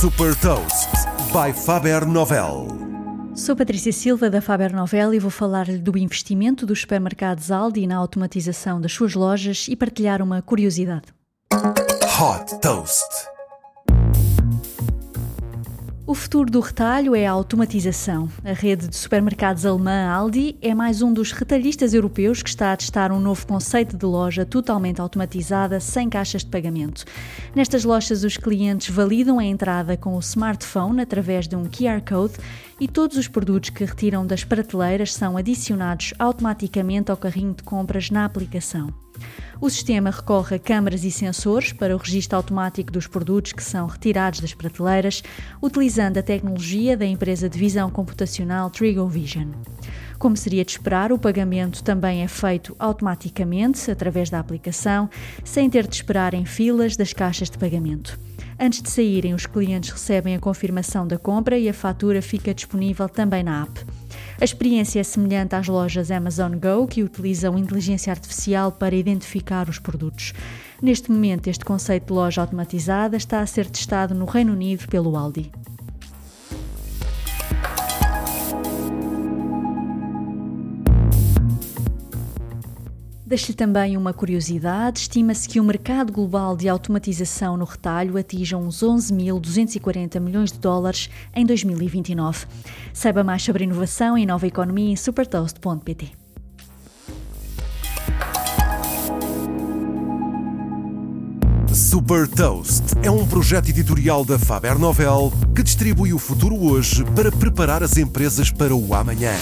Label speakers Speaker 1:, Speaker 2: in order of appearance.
Speaker 1: Super Toast by Faber Novel.
Speaker 2: Sou Patrícia Silva da Faber Novel e vou falar-lhe do investimento dos supermercados Aldi na automatização das suas lojas e partilhar uma curiosidade.
Speaker 1: Hot Toast.
Speaker 2: O futuro do retalho é a automatização. A rede de supermercados alemã Aldi é mais um dos retalhistas europeus que está a testar um novo conceito de loja totalmente automatizada, sem caixas de pagamento. Nestas lojas, os clientes validam a entrada com o smartphone através de um QR Code e todos os produtos que retiram das prateleiras são adicionados automaticamente ao carrinho de compras na aplicação. O sistema recorre a câmaras e sensores para o registro automático dos produtos que são retirados das prateleiras, utilizando a tecnologia da empresa de visão computacional Trigo Vision. Como seria de esperar, o pagamento também é feito automaticamente através da aplicação, sem ter de esperar em filas das caixas de pagamento. Antes de saírem, os clientes recebem a confirmação da compra e a fatura fica disponível também na app. A experiência é semelhante às lojas Amazon Go, que utilizam inteligência artificial para identificar os produtos. Neste momento, este conceito de loja automatizada está a ser testado no Reino Unido pelo Aldi. Deixo-lhe também uma curiosidade: estima-se que o mercado global de automatização no retalho atinja uns 11.240 milhões de dólares em 2029. Saiba mais sobre inovação e nova economia em supertoast.pt.
Speaker 1: Super Toast é um projeto editorial da Faber Novel que distribui o futuro hoje para preparar as empresas para o amanhã.